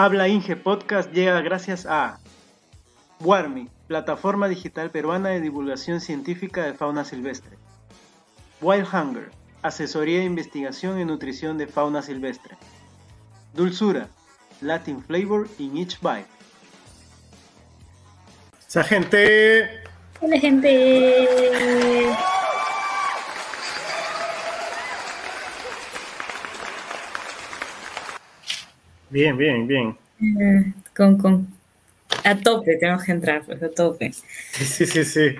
Habla Inge Podcast llega gracias a Warmi, plataforma digital peruana de divulgación científica de fauna silvestre. Wild Hunger, asesoría de investigación y nutrición de fauna silvestre. Dulzura, Latin flavor in each bite. Esa gente. Hola, gente. Bien, bien, bien. Eh, con, con. A tope, tenemos que entrar, pues a tope. Sí, sí, sí, sí.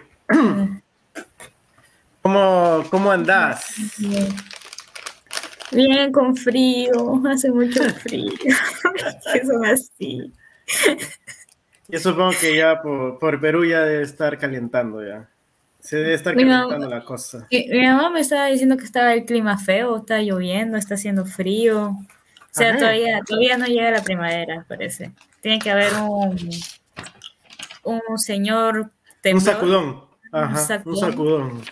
¿Cómo, cómo andás? Bien. Bien, con frío, hace mucho frío. que son así. Yo supongo que ya por, por Perú ya debe estar calentando ya. Se debe estar mamá- calentando la cosa. Mi, mi mamá me estaba diciendo que estaba el clima feo, está lloviendo, está haciendo frío. O sea, todavía, todavía no llega la primavera, parece. Tiene que haber un, un señor Un temblor sacudón. Ajá, un sacudón. sacudón.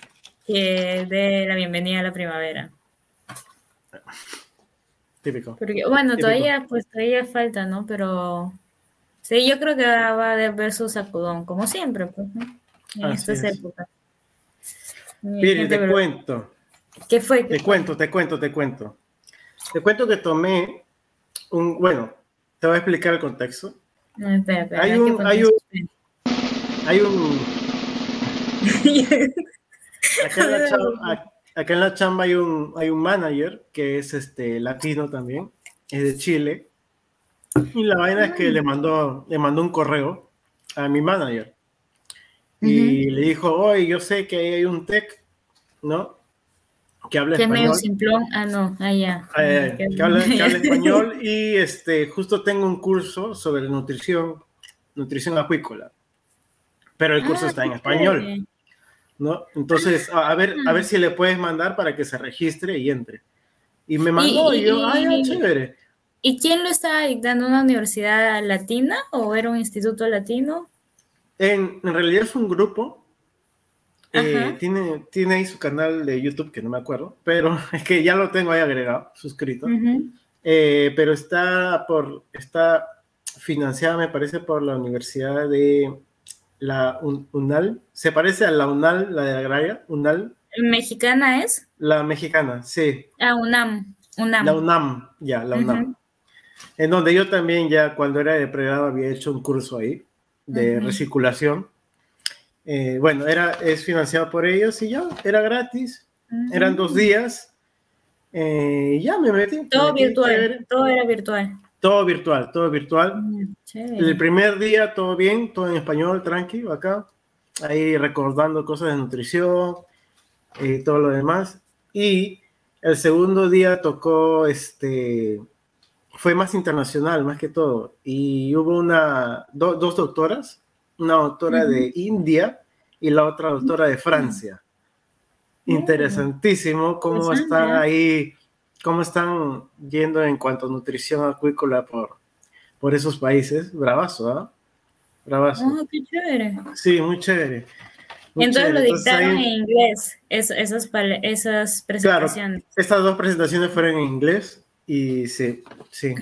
que dé la bienvenida a la primavera. Típico. Porque, bueno, Típico. todavía, pues todavía falta, ¿no? Pero sí, yo creo que va a haber su sacudón, como siempre, pues, ¿no? En Así estas es. épocas. Piri, te pero- cuento. ¿Qué fue? Te cuento, te cuento, te cuento. Te cuento que tomé un. Bueno, te voy a explicar el contexto. No, espera, espera, Hay hay un- hay un-. Hay un. Acá en la chamba, acá en la chamba hay un, hay un manager que es este latino también, es de Chile. Y la vaina es que le mandó, le mandó un correo a mi manager. Y le dijo, oye, yo sé que ahí hay un tech, ¿no? Que habla español. simplón. Ah, no, ah, ya. Eh, Ah, que, habla, que habla español y este, justo tengo un curso sobre nutrición, nutrición acuícola. Pero el curso Ah, está en español. ¿no? Entonces, a, a ver, a ver si le puedes mandar para que se registre y entre. Y me mandó y, Y- yo, y- ay, ya, chévere. ¿Y quién lo estaba dictando? ¿Una universidad latina o era un instituto latino? En, en realidad es un grupo. Eh, tiene, tiene ahí su canal de YouTube, que no me acuerdo, pero es que ya lo tengo ahí agregado, suscrito. Ujú. Eh, pero está por está financiada, me parece, por la Universidad de la Un- UNAL. Se parece a la UNAL, la de agraria, UNAL, ¿Mexicana es? la mexicana, sí. Ah, UNAM. UNAM. La UNAM, ya, la UNAM. Ujú. En donde yo también ya cuando era de pregrado había hecho un curso ahí de Ujú. recirculación. Eh, bueno, era, es financiado por ellos y ya, era gratis. Ujú. Eran dos días. Eh, y ya me metí. me Todo metí, virtual. Todo era virtual. Todo virtual, todo virtual. Mm, chévere. El primer día todo bien, todo en español, tranqui, acá. Ahí recordando cosas de nutrición y todo lo demás. Y el segundo día tocó, este, fue más internacional, más que todo. Y hubo una, do- dos doctoras, una doctora de India y la otra doctora de Francia. Interesantísimo cómo Interesante. están ahí, cómo están yendo en cuanto a nutrición acuícola por, por esos países. Bravazo, ¿ah? Bravazo. Oh, qué chévere. Sí, muy chévere. Muy Entonces lo chévere. Entonces, dictaron ahí- en inglés, es- esas, esas Claro, presentaciones. estas dos presentaciones fueron en inglés y sí, sí.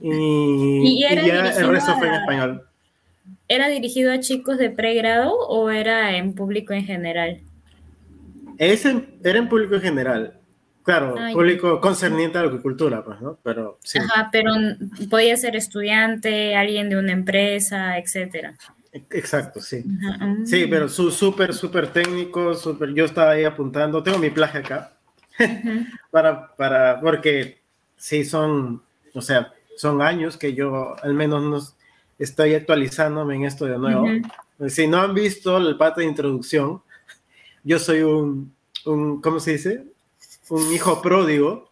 Y, ¿Y y ya el resto fue en a- español. ¿Era dirigido a chicos de pregrado o era en público en general? Ese era en público en general. Claro, Ah, público concerniente a la acuicultura, pues, ¿no? Pero sí, Ajá, pero podía ser estudiante, alguien de una empresa, etcétera. exacto, sí. Ajá, mm. Sí, pero su súper, súper técnico, súper, yo estaba ahí apuntando, tengo mi plaje acá, para, para, porque sí son, o sea, son años que yo al menos nos estoy actualizándome en esto de nuevo. Ujú. Si no han visto el pato de introducción, yo soy un, un, ¿cómo se dice? Un hijo pródigo,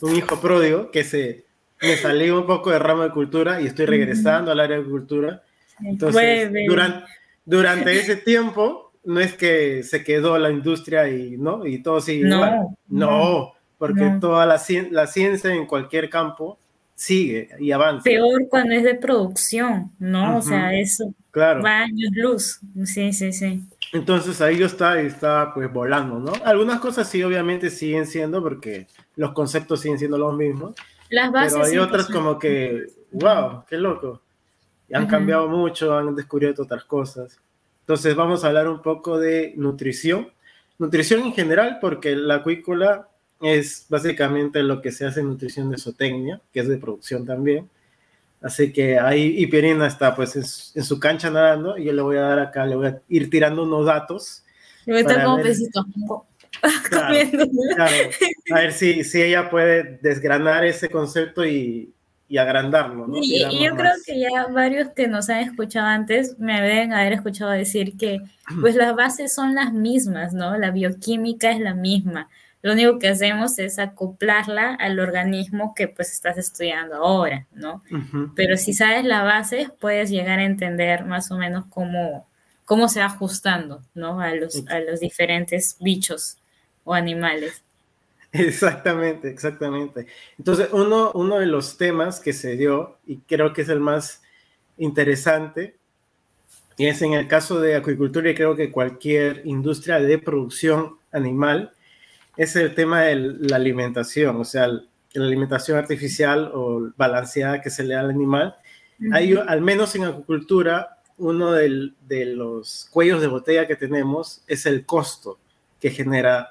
un hijo pródigo que se me salí un poco de ramo de cultura y estoy regresando al área de cultura. Entonces, durante, durante ese tiempo, no es que se quedó la industria y, ¿no? y todo sigue No, igual. No, no, porque no. toda la, la ciencia en cualquier campo sigue y avanza. Peor cuando es de producción, ¿no? O sea, eso Claro. va años luz. Sí, sí, sí. Entonces ahí yo y estaba pues volando, ¿no? Algunas cosas sí, obviamente siguen siendo porque los conceptos siguen siendo los mismos, Las bases. pero hay otras como que wow, qué loco. Y han cambiado mucho, han descubierto otras cosas. Entonces vamos a hablar un poco de nutrición. Nutrición en general, porque la acuícola es básicamente lo que se hace en nutrición de zootecnia, que es de producción también. Así que ahí Hiperina está pues en, su cancha nadando y yo le voy a dar acá, le voy a ir tirando unos datos. Yo voy a estar como pesito. A ver si, si ella puede desgranar ese concepto y, y agrandarlo. ¿no? Y, yo creo que ya varios que nos han escuchado antes me deben haber escuchado decir que pues las bases son las mismas, ¿no? La bioquímica es la misma. Lo único que hacemos es acoplarla al organismo que pues estás estudiando ahora, ¿no? Pero si sabes la base, puedes llegar a entender más o menos cómo, cómo se va ajustando, ¿no? A los, a los diferentes bichos o animales. Exactamente, exactamente. Entonces, uno, uno de los temas que se dio, y creo que es el más interesante, y es en el caso de acuicultura y creo que cualquier industria de producción animal, es el tema de la alimentación, o sea, la alimentación artificial o balanceada que se le da al animal. Hay, al menos en acuicultura, uno de los cuellos de botella que tenemos es el costo que genera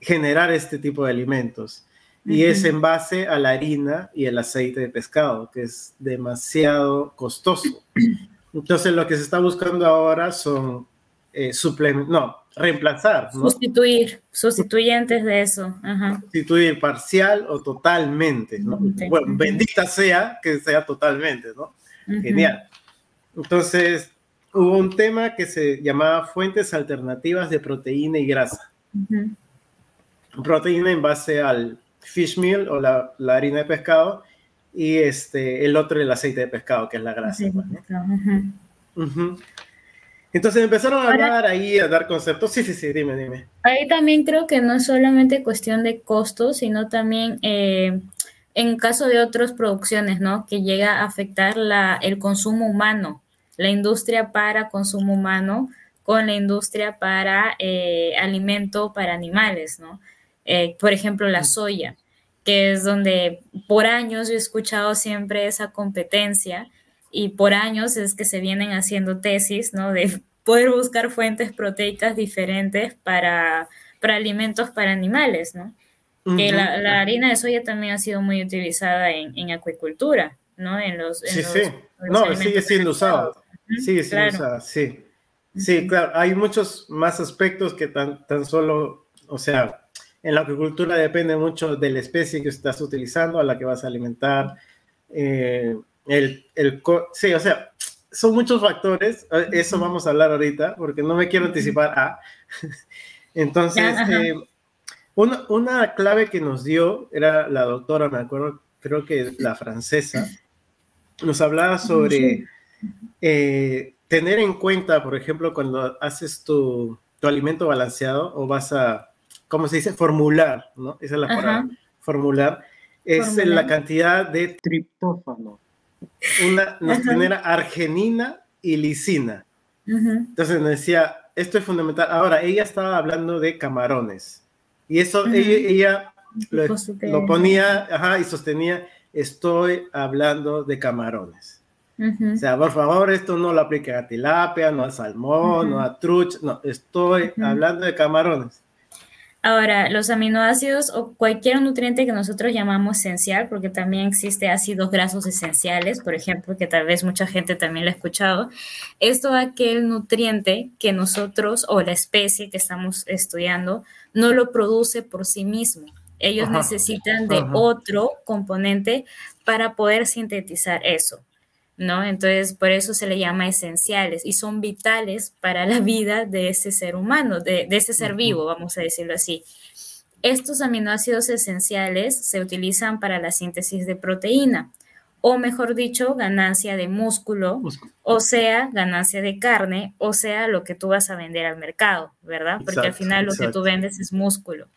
generar este tipo de alimentos. Y es en base a la harina y el aceite de pescado, que es demasiado costoso. Entonces, lo que se está buscando ahora son eh, suplementos, no, reemplazar. Sustituir, sustituyentes de eso. Sustituir parcial o totalmente, ¿no? Bueno, bendita sea que sea totalmente, ¿no? Genial. Entonces, hubo un tema que se llamaba fuentes alternativas de proteína y grasa. Proteína en base al fish meal o la, harina de pescado y este, el otro el aceite de pescado, que es la grasa. Pues, entonces empezaron a hablar ahí, a dar conceptos. Sí, sí, sí, dime, dime. Ahí también creo que no es solamente cuestión de costos, sino también eh, en caso de otras producciones, ¿no? Que llega a afectar la, el consumo humano, la industria para consumo humano con la industria para eh, alimento para animales, ¿no? Eh, por ejemplo, la soya, que es donde por años yo he escuchado siempre esa competencia y por años es que se vienen haciendo tesis, ¿no? De poder buscar fuentes proteicas diferentes para, para alimentos para animales, ¿no? Que la, harina de soya también ha sido muy utilizada en, acuicultura, ¿no? En los, sí, sí. no, sigue siendo usado. Sigue siendo usado, sí. Sí, claro. Hay muchos más aspectos que tan, tan solo, o sea, en la acuicultura depende mucho de la especie que estás utilizando, a la que vas a alimentar, eh, el, el, sí, o sea, son muchos factores, eso vamos a hablar ahorita, porque no me quiero anticipar a. Entonces, eh, una, una, clave que nos dio era la doctora, me acuerdo, creo que la francesa, nos hablaba sobre eh, tener en cuenta, por ejemplo, cuando haces tu, tu, alimento balanceado o vas a, ¿cómo se dice? Formular, ¿no? Esa es la palabra, formular, es la cantidad de triptófano una, nos genera arginina y lisina. Entonces nos decía, esto es fundamental. Ahora, ella estaba hablando de camarones. Y eso ella, lo, ponía y sostenía, estoy hablando de camarones. O sea, por favor, esto no lo aplique a tilapia, no a salmón, no a trucha, no, estoy hablando de camarones. Ahora, los aminoácidos o cualquier nutriente que nosotros llamamos esencial, porque también existe ácidos grasos esenciales, por ejemplo, que tal vez mucha gente también lo ha escuchado, esto aquel nutriente que nosotros o la especie que estamos estudiando no lo produce por sí mismo. Ellos necesitan de otro componente para poder sintetizar eso. ¿No? Entonces, por eso se le llama esenciales y son vitales para la vida de ese ser humano, de, ese ser vivo, vamos a decirlo así. Estos aminoácidos esenciales se utilizan para la síntesis de proteína, o mejor dicho, ganancia de músculo, o sea, ganancia de carne, o sea, lo que tú vas a vender al mercado, ¿verdad? Porque al final lo que tú vendes es músculo.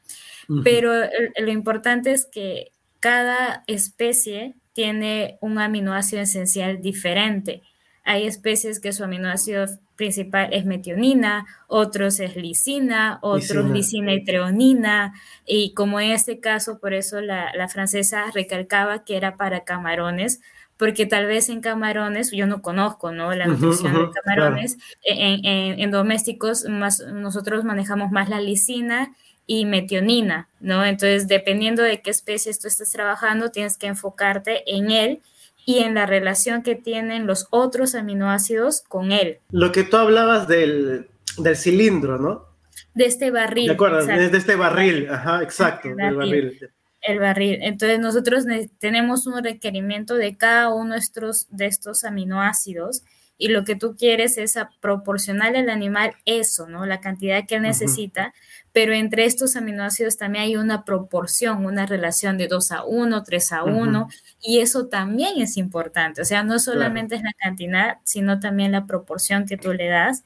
Pero lo importante es que cada especie tiene un aminoácido esencial diferente. hay especies que su aminoácido principal es metionina, otros es lisina, otros lisina, y treonina, y como en este caso, por eso la, francesa recalcaba que era para camarones, porque tal vez en camarones, yo no conozco ¿no? la nutrición de camarones, en, domésticos más, nosotros manejamos más la lisina y metionina, ¿no? Entonces, dependiendo de qué especies tú estás trabajando, tienes que enfocarte en él y en la relación que tienen los otros aminoácidos con él. Lo que tú hablabas del, cilindro, ¿no? De este barril. ¿De acuerdo? De este barril, ajá, exacto, el barril. El barril. Entonces nosotros tenemos un requerimiento de cada uno de estos, de estos aminoácidos y lo que tú quieres es proporcionarle al animal eso, ¿no? La cantidad que él necesita, pero entre estos aminoácidos también hay una proporción, una relación de 2 a 1, 3 a 1, y eso también es importante, o sea, no solamente es la cantidad, sino también la proporción que tú le das,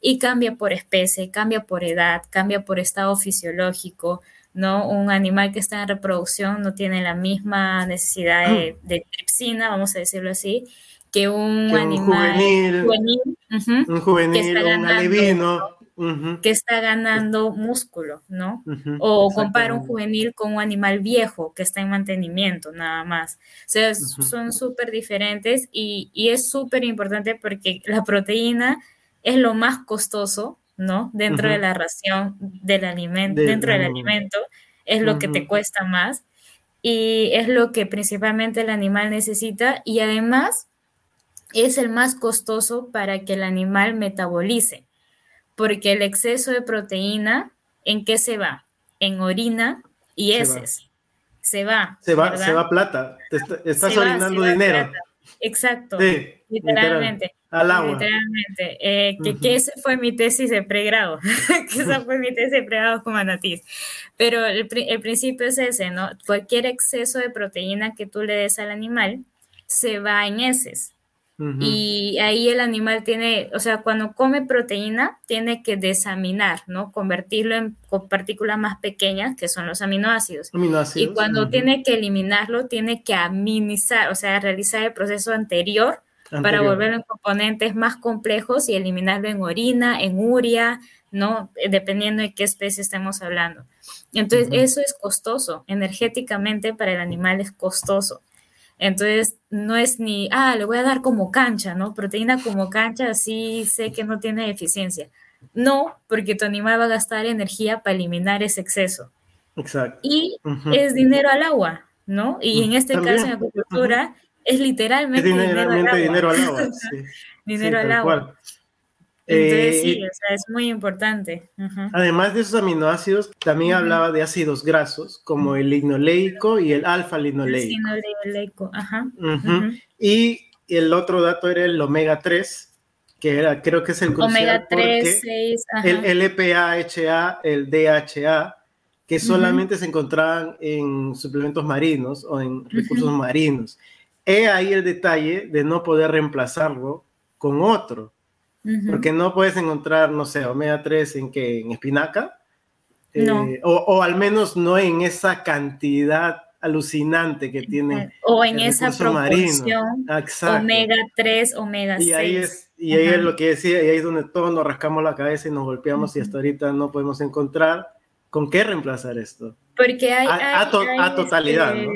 y cambia por especie, cambia por edad, cambia por estado fisiológico, ¿no? Un animal que está en reproducción no tiene la misma necesidad de, mm. de tripsina, vamos a decirlo así, que un animal juvenil, un juvenil, un alevino. Que está ganando músculo, ¿no? o compara un juvenil con un animal viejo que está en mantenimiento, nada más. O sea, son súper diferentes y, y es súper importante porque la proteína es lo más costoso, ¿no? Dentro de la ración del alimento, dentro del alimento, es lo que te cuesta más y es lo que principalmente el animal necesita y además es el más costoso para que el animal metabolice, porque el exceso de proteína, ¿en qué se va? En orina y heces. Se va. Se va, se va plata. estás orinando dinero. Exacto. literalmente. Al agua. Literalmente. Eh, que, esa fue mi tesis de pregrado. que esa fue mi tesis de pregrado con manatís. Pero el, el principio es ese, ¿no? Cualquier exceso de proteína que tú le des al animal se va en heces. Y ahí el animal tiene, o sea, cuando come proteína, tiene que desaminar, ¿no? Convertirlo en partículas más pequeñas, que son los aminoácidos. aminoácidos. Y cuando tiene que eliminarlo, tiene que aminizar, o sea, realizar el proceso anterior, para volverlo en componentes más complejos y eliminarlo en orina, en uria, ¿no? Dependiendo de qué especie estemos hablando. Entonces, eso es costoso, energéticamente para el animal es costoso. Entonces, no es ni, ah, le voy a dar como cancha, ¿no? Proteína como cancha, así sé que no tiene eficiencia. No, porque tu animal va a gastar energía para eliminar ese exceso. Exacto. Y es dinero al agua, ¿no? Y en este caso, en agricultura, es literalmente dinero, al agua. Dinero al agua, sí. dinero al agua. Entonces, eh, sí, o sea, es muy importante. Además de esos aminoácidos, también hablaba de ácidos grasos, como el linoleico y el alfa-linoleico. Linoleico, ajá. Y el otro dato era el omega 3, que era, creo que es el Omega 3, 6, ajá. El LPA-HA, el DHA, que solamente se encontraban en suplementos marinos o en recursos marinos. He ahí el detalle de no poder reemplazarlo con otro porque no puedes encontrar, no sé, omega 3 en que en espinaca, eh, o, al menos no en esa cantidad alucinante que tiene. O en esa proporción, omega 3, omega y 6. Ahí es, y ahí es lo que decía, y ahí es donde todos nos rascamos la cabeza y nos golpeamos y hasta ahorita no podemos encontrar con qué reemplazar esto. Porque hay... A, a, totalidad, este, ¿no?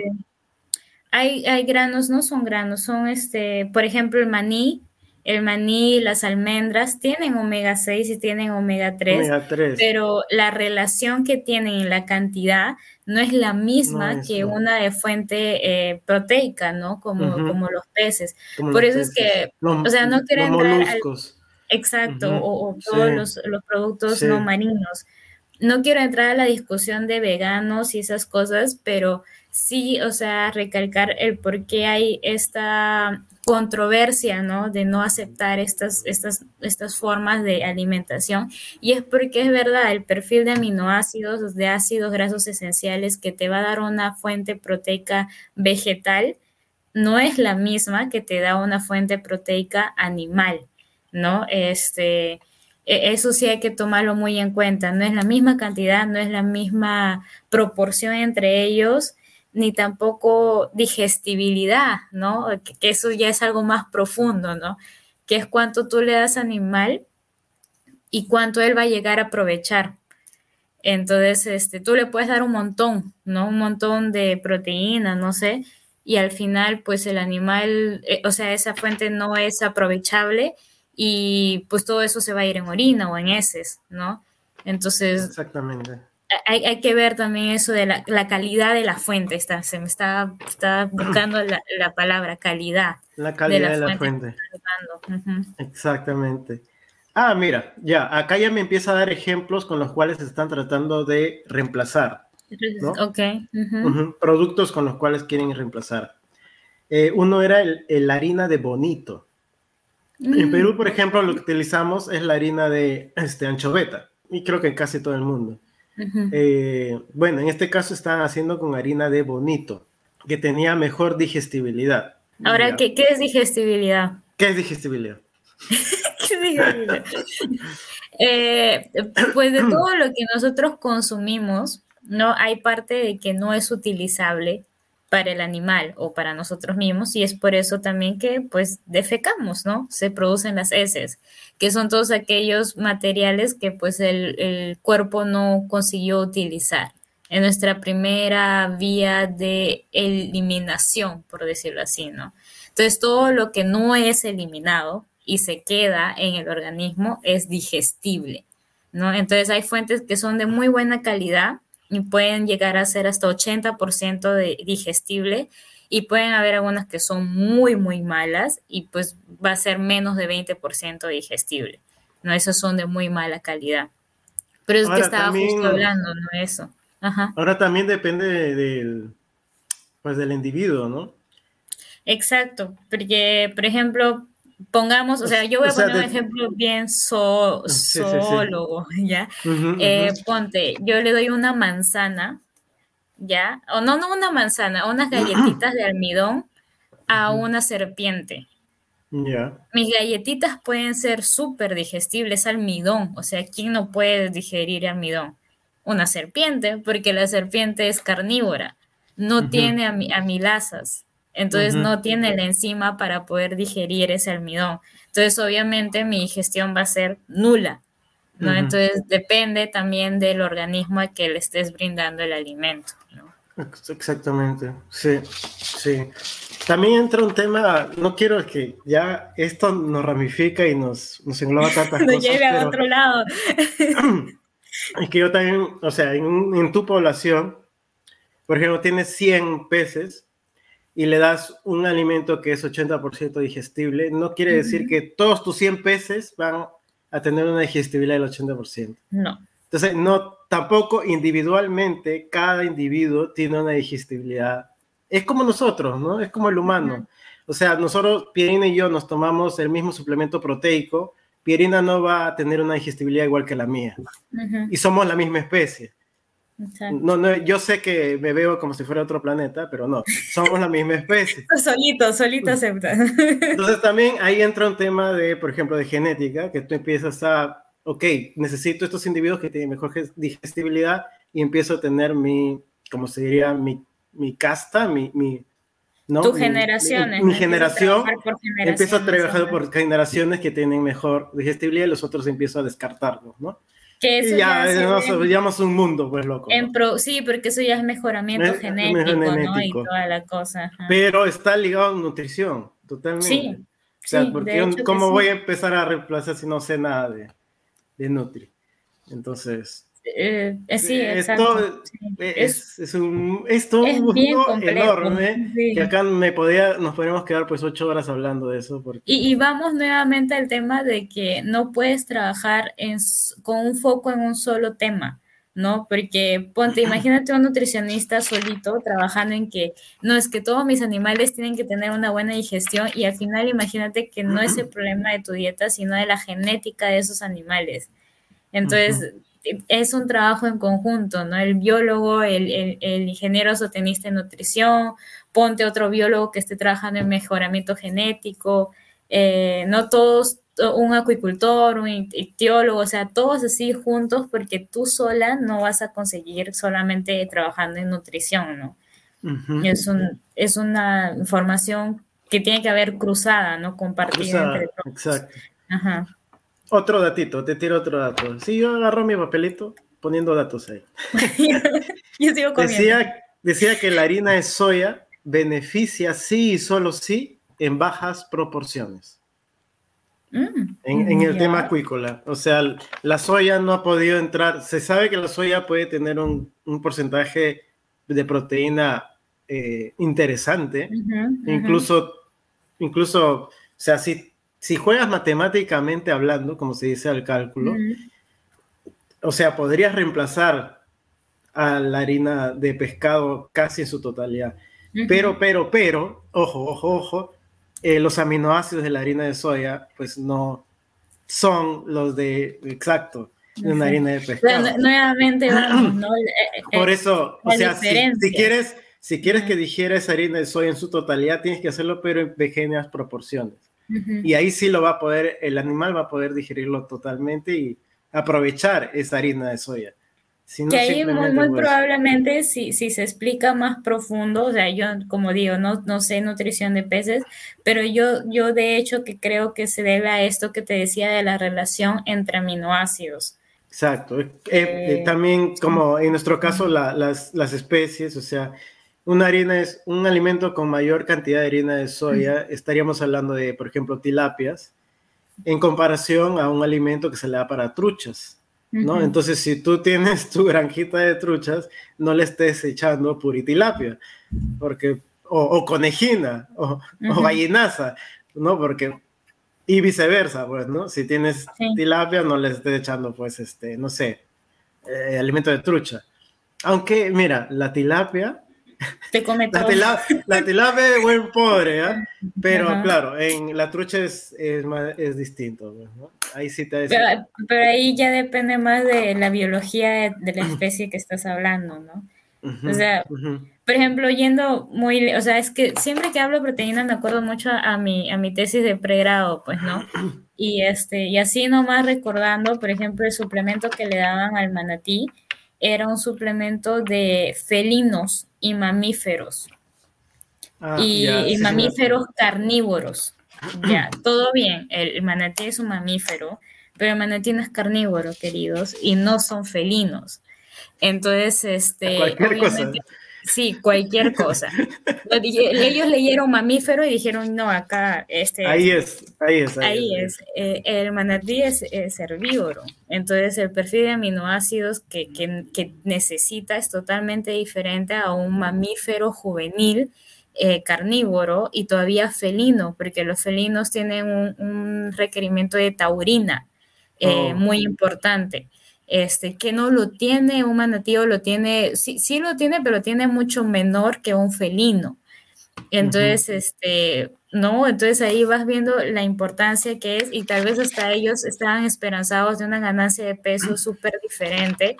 Hay, hay granos, no son granos, son este, por ejemplo, el maní, el maní, las almendras tienen omega 6 y tienen omega 3, pero la relación que tienen en la cantidad no es la misma que una de fuente eh, proteica, ¿no? Como, como los peces. Por eso es que, o sea, no quiero entrar al... Exacto, o, todos los, productos no marinos. No quiero entrar a la discusión de veganos y esas cosas, pero sí, o sea, recalcar el por qué hay esta controversia, ¿no? De no aceptar estas, estas, estas formas de alimentación. Y es porque es verdad, el perfil de aminoácidos, de ácidos grasos esenciales que te va a dar una fuente proteica vegetal, no es la misma que te da una fuente proteica animal, ¿no? Este, e, eso sí hay que tomarlo muy en cuenta. No es la misma cantidad, no es la misma proporción entre ellos ni tampoco digestibilidad, ¿no? Que, eso ya es algo más profundo, ¿no? que es cuánto tú le das animal y cuánto él va a llegar a aprovechar. Entonces, este, tú le puedes dar un montón, ¿no? Un montón de proteína, no sé, y al final, pues el animal, eh, o sea, esa fuente no es aprovechable y pues todo eso se va a ir en orina o en heces, ¿no? Entonces... Exactamente. Hay, hay, que ver también eso de la, la, calidad de la fuente. Está, se me está, está buscando la, la, palabra calidad. La calidad de la, fuente. Uh -huh. Exactamente. Ah, mira, ya, acá ya me empieza a dar ejemplos con los cuales se están tratando de reemplazar. ¿no? Ok. Uh -huh. Uh -huh. Productos con los cuales quieren reemplazar. Eh, uno era el, el, harina de bonito. Mm. En Perú, por ejemplo, lo que utilizamos es la harina de este, anchoveta. Y creo que en casi todo el mundo. Eh, bueno, en este caso están haciendo con harina de bonito, que tenía mejor digestibilidad. Ahora. ¿qué, ¿qué es digestibilidad? ¿Qué es digestibilidad? ¿Qué digestibilidad? Eh, pues de todo lo que nosotros consumimos, ¿no? Hay parte de que no es utilizable para el animal o para nosotros mismos y es por eso también que pues defecamos, ¿no? Se producen las heces, que son todos aquellos materiales que pues el, cuerpo no consiguió utilizar en nuestra primera vía de eliminación, por decirlo así, ¿no? Entonces todo lo que no es eliminado y se queda en el organismo es digestible, ¿no? Entonces hay fuentes que son de muy buena calidad y pueden llegar a ser hasta 80% de digestible y pueden haber algunas que son muy, muy malas y pues va a ser menos de 20% digestible, ¿no? Esas son de muy mala calidad. Pero es que Ahora estaba también- justo hablando, ¿no? Eso. Ajá. Ahora también depende de- del, pues del individuo, ¿no? Exacto, porque, por ejemplo, pongamos, o sea, yo voy a O sea, poner un de- ejemplo bien so, Sí, sí, sí. zoólogo, ¿ya? Eh, ponte, yo le doy una manzana, ¿ya? O no, no una manzana, unas galletitas de almidón a una serpiente. Ya. Mis galletitas pueden ser súper digestibles, almidón, o sea, ¿quién no puede digerir almidón? Una serpiente, porque la serpiente es carnívora, no tiene ami- amilazas, entonces no tiene la enzima para poder digerir ese almidón. Entonces, obviamente, mi digestión va a ser nula, ¿no? Entonces, depende también del organismo a que le estés brindando el alimento, Exactamente, sí, sí. También entra un tema, no quiero que ya esto nos ramifica y nos, nos engloba tantas No cosas, lleve a pero otro lado. es que yo también, o sea, en, en tu población, por ejemplo, tienes 100 peces y le das un alimento que es 80% digestible, no quiere decir que todos tus 100 peces van a tener una digestibilidad del 80%. No. Entonces, no, tampoco individualmente, cada individuo tiene una digestibilidad. Es como nosotros, ¿no? Es como el humano. Ujú. O sea, nosotros, Pierina y yo, nos tomamos el mismo suplemento proteico. Pierina no va a tener una digestibilidad igual que la mía. Ujú, Y somos la misma especie. No, no, yo sé que me veo como si fuera otro planeta, pero no, somos la misma especie. Solito, solito acepta. Entonces también ahí entra un tema de, por ejemplo, de genética, que tú empiezas a, ok, necesito estos individuos que tienen mejor ges- digestibilidad y empiezo a tener mi, como se diría, mi, mi casta, mi, mi ¿no? Tus generaciones. Mi, mi generación, empiezo a trabajar por generaciones que tienen mejor digestibilidad y los otros empiezo a descartarlos, ¿no? Que eso y ya, ya nos ve llamamos un mundo, pues loco. ¿no? en pro- sí, porque eso ya es mejoramiento Es- es genético, ¿no? Y genético. toda la cosa. ajá. Pero está ligado a nutrición, totalmente. Sí, O sea, sí, porque yo- ¿cómo sí. voy a empezar a reemplazar si no sé nada de, de Nutri? Entonces, Eh, eh, sí, esto exacto. sí. es, es un, es todo es un mundo enorme sí. que acá me podía, nos podríamos quedar pues ocho horas hablando de eso. Porque, Y, y vamos nuevamente al tema de que no puedes trabajar en con un foco en un solo tema, ¿no? Porque ponte, imagínate un nutricionista solito trabajando en que no es que todos mis animales tienen que tener una buena digestión y al final imagínate que no es el problema de tu dieta, sino de la genética de esos animales. Entonces, es un trabajo en conjunto, ¿no? El biólogo, el, el, el ingeniero zootecnista en nutrición, ponte otro biólogo que esté trabajando en mejoramiento genético, eh, no todos, un acuicultor, un ictiólogo, o sea, todos así juntos, porque tú sola no vas a conseguir solamente trabajando en nutrición, ¿no? Es, un, es una información que tiene que haber cruzada, ¿no? Compartida entre todos. Exacto. Ajá. Otro datito, te tiro otro dato. Sí, yo agarro mi papelito poniendo datos ahí. yo sigo comiendo. Decía, decía que la harina de soya beneficia sí y solo sí en bajas proporciones. Mm, en, el tema acuícola. O sea, la soya no ha podido entrar. Se sabe que la soya puede tener un, porcentaje de proteína eh, interesante. incluso, incluso, o sea, si, si juegas matemáticamente hablando, como se dice al cálculo, o sea, podrías reemplazar a la harina de pescado casi en su totalidad. Pero, pero, pero, ojo, ojo, ojo, eh, los aminoácidos de la harina de soya, pues no son los de, exacto, de una harina de pescado. nuevamente vamos, ¿no? Eh, eh, Por eso, o sea, si, quieres, si quieres que digiera esa harina de soya en su totalidad, tienes que hacerlo, pero en pequeñas proporciones. Y ahí sí lo va a poder, el animal va a poder digerirlo totalmente y aprovechar esa harina de soya que ahí muy, probablemente si, si, se explica más profundo, o sea, yo como digo, no, no sé nutrición de peces, pero yo, yo de hecho que creo que se debe a esto que te decía de la relación entre aminoácidos. Exacto. Eh, eh, eh, también como en nuestro caso las, las, especies, o sea, una harina es un alimento con mayor cantidad de harina de soya, estaríamos hablando de, por ejemplo, tilapias, en comparación a un alimento que se le da para truchas. ¿no? Entonces, si tú tienes tu granjita de truchas, no le estés echando puritilapia, porque, o, conejina, o, gallinaza, ¿no? Porque, y viceversa, pues, ¿no? Si tienes tilapia, no le estés echando, pues, este, no sé, eh, alimento de trucha. Aunque, mira, la tilapia te come todo. La, tilapia es buen pobre, ¿eh? Pero claro, en la trucha es, es, es distinto. ¿no? Ahí sí te pero, pero, ahí ya depende más de la biología de la especie que estás hablando, ¿no? o sea, por ejemplo, yendo muy, o sea, es que siempre que hablo de proteína me acuerdo mucho a mi, a mi tesis de pregrado, pues, ¿no? Y, este, y así nomás recordando, por ejemplo, el suplemento que le daban al manatí, era un suplemento de felinos y mamíferos. Ah, y, mamíferos carnívoros. Ya, todo bien. El, manatí es un mamífero, pero el manatí no es carnívoro, queridos, y no son felinos. Entonces, este. Sí, cualquier cosa. Ellos leyeron mamífero y dijeron, no, acá, este... Ahí es, ahí es. Ahí, es. Eh, el manatí es, herbívoro. Entonces, el perfil de aminoácidos que, que, necesita es totalmente diferente a un mamífero juvenil eh, carnívoro y todavía felino, porque los felinos tienen un, requerimiento de taurina eh, oh. muy importante este, que no lo tiene un manatío, lo tiene, sí, sí lo tiene, pero tiene mucho menor que un felino. Entonces, este, no, entonces ahí vas viendo la importancia que es y tal vez hasta ellos estaban esperanzados de una ganancia de peso súper diferente,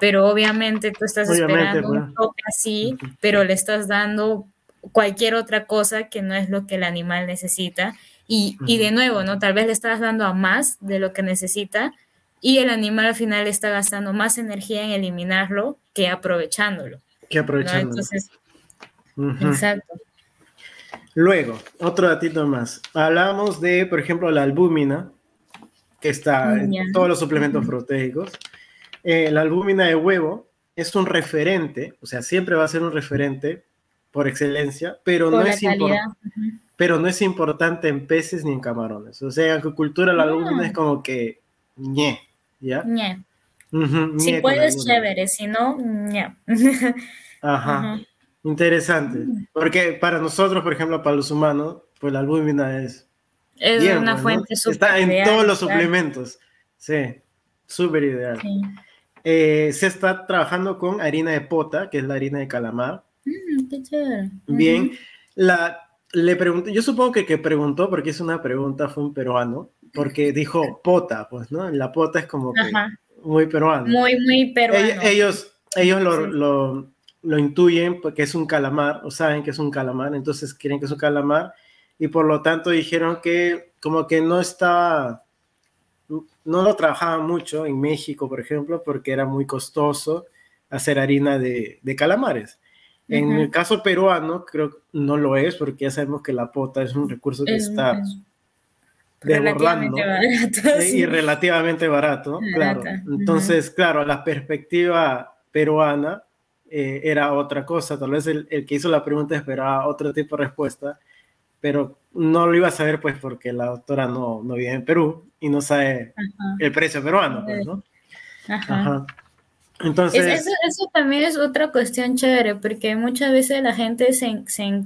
pero obviamente tú estás esperando un toque así, pero le estás dando cualquier otra cosa que no es lo que el animal necesita. Y, y de nuevo, ¿no? Tal vez le estás dando a más de lo que necesita, y el animal al final está gastando más energía en eliminarlo que aprovechándolo. Que aprovechándolo. Entonces, exacto. Luego, otro datito más. Hablamos de, por ejemplo, la albúmina, que está en todos los suplementos proteicos. Eh, la albúmina de huevo es un referente, o sea, siempre va a ser un referente por excelencia, pero, no es, pero no es importante en peces ni en camarones. O sea, en acuicultura la ah. albúmina es como que ñe. ¿Ya? si puedes, chévere, si no, ña. Ajá. Interesante. Porque para nosotros, por ejemplo, para los humanos, pues la albúmina es. Es una pues, fuente súper Está en todos los suplementos. Sí, súper ideal. Eh, se está trabajando con harina de pota, que es la harina de calamar. Mm, qué chévere. Bien. La, le pregunté, yo supongo que que preguntó, porque es una pregunta, fue un peruano, porque dijo pota, pues, ¿no? La pota es como que muy peruano. Muy, muy peruano. Ellos, ellos lo, lo, lo, intuyen porque es un calamar, o saben que es un calamar, entonces quieren que es un calamar, y por lo tanto dijeron que como que no estaba, no lo trabajaban mucho en México, por ejemplo, porque era muy costoso hacer harina de, de calamares. En el caso peruano, creo que no lo es, porque ya sabemos que la pota es un recurso que está desbordando y relativamente barato, claro. Entonces, claro, la perspectiva peruana eh, era otra cosa. Tal vez el, que hizo la pregunta esperaba otro tipo de respuesta, pero no lo iba a saber pues porque la doctora no, no vive en Perú y no sabe el precio peruano, pues, ¿no? Ajá. Entonces... Eso, eso, también es otra cuestión chévere, porque muchas veces la gente se, se,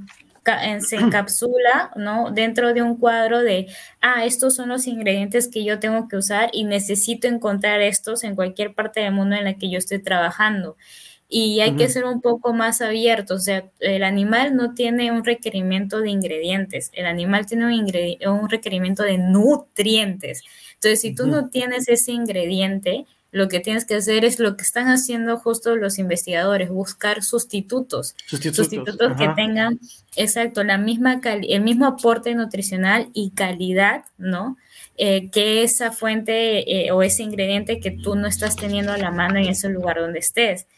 se encapsula, ¿no? Dentro de un cuadro de, ah, estos son los ingredientes que yo tengo que usar y necesito encontrar estos en cualquier parte del mundo en la que yo estoy trabajando. Y hay que ser un poco más abiertos, o sea, el animal no tiene un requerimiento de ingredientes, el animal tiene un, un requerimiento de nutrientes. Entonces, si tú no tienes ese ingrediente, lo que tienes que hacer es lo que están haciendo justo los investigadores, buscar sustitutos, sustitutos, que tengan, exacto, la misma el mismo aporte nutricional y calidad, ¿no? Eh, que esa fuente eh, o ese ingrediente que tú no estás teniendo a la mano en ese lugar donde estés.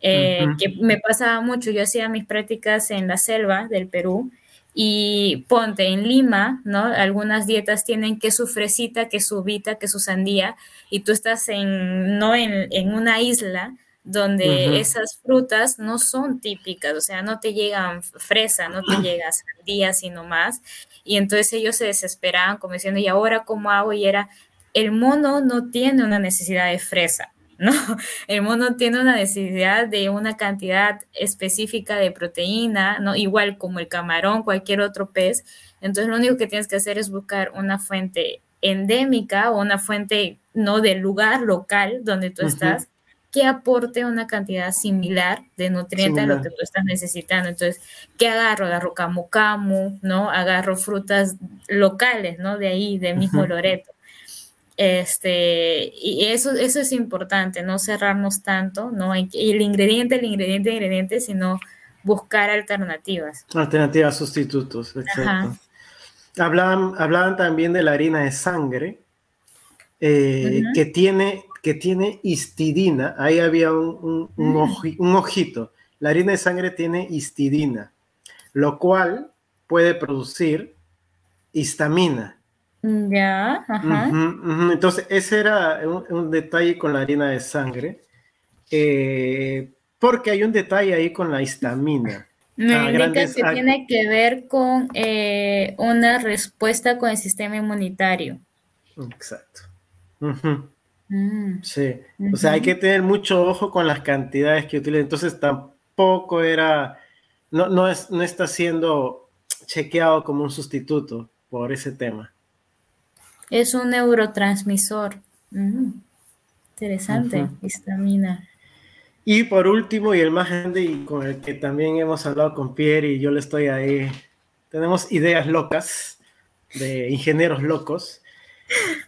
Eh, que me pasaba mucho, yo hacía mis prácticas en la selva del Perú y ponte en Lima, ¿no? Algunas dietas tienen que su fresita, que su vita, que su sandía, y tú estás en, no en, una isla donde esas frutas no son típicas, o sea, no te llegan fresa, no te llega sandía, sino más. Y entonces ellos se desesperaban como diciendo, ¿y ahora cómo hago? Y era, el mono no tiene una necesidad de fresa, ¿no? El mono tiene una necesidad de una cantidad específica de proteína, ¿no? Igual como el camarón, cualquier otro pez. Entonces lo único que tienes que hacer es buscar una fuente endémica o una fuente no del lugar local donde tú estás que aporte una cantidad similar de nutrientes a lo que tú estás necesitando. Entonces, ¿qué agarro? Agarro camu camu, ¿no? Agarro frutas locales, ¿no? De ahí, del mismo Loreto. Este, y eso, eso es importante, no cerrarnos tanto, ¿no? el ingrediente, el ingrediente, el ingrediente, sino buscar alternativas. Alternativas, sustitutos, exacto. Hablaban, hablaban también de la harina de sangre, eh, que, tiene, que tiene histidina. Ahí había un, un, mm. un, ojito. La harina de sangre tiene histidina, lo cual puede producir histamina. Ya, ajá. Entonces, ese era un, detalle con la harina de sangre, eh, porque hay un detalle ahí con la histamina. Me indica que tiene que ver con eh, una respuesta con el sistema inmunitario. Exacto. Mm. Sí, o sea, hay que tener mucho ojo con las cantidades que utilizan. Entonces, tampoco era, no, no, es, no está siendo chequeado como un sustituto por ese tema. Es un neurotransmisor. Mm, interesante, histamina. Y por último, y el más grande, y con el que también hemos hablado con Pierre, y yo le estoy ahí, tenemos ideas locas de ingenieros locos,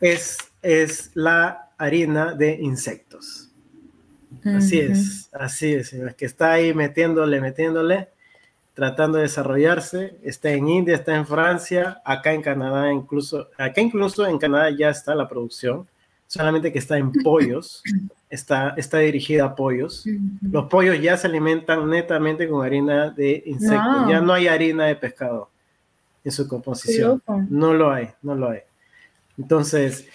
es, es la harina de insectos. Así es, así es, que está ahí metiéndole, metiéndole tratando de desarrollarse. Está en India, está en Francia, acá en Canadá incluso, acá incluso en Canadá ya está la producción, solamente que está en pollos, está, está dirigida a pollos. Los pollos ya se alimentan netamente con harina de insectos, ya no hay harina de pescado en su composición. No lo hay, no lo hay. Entonces,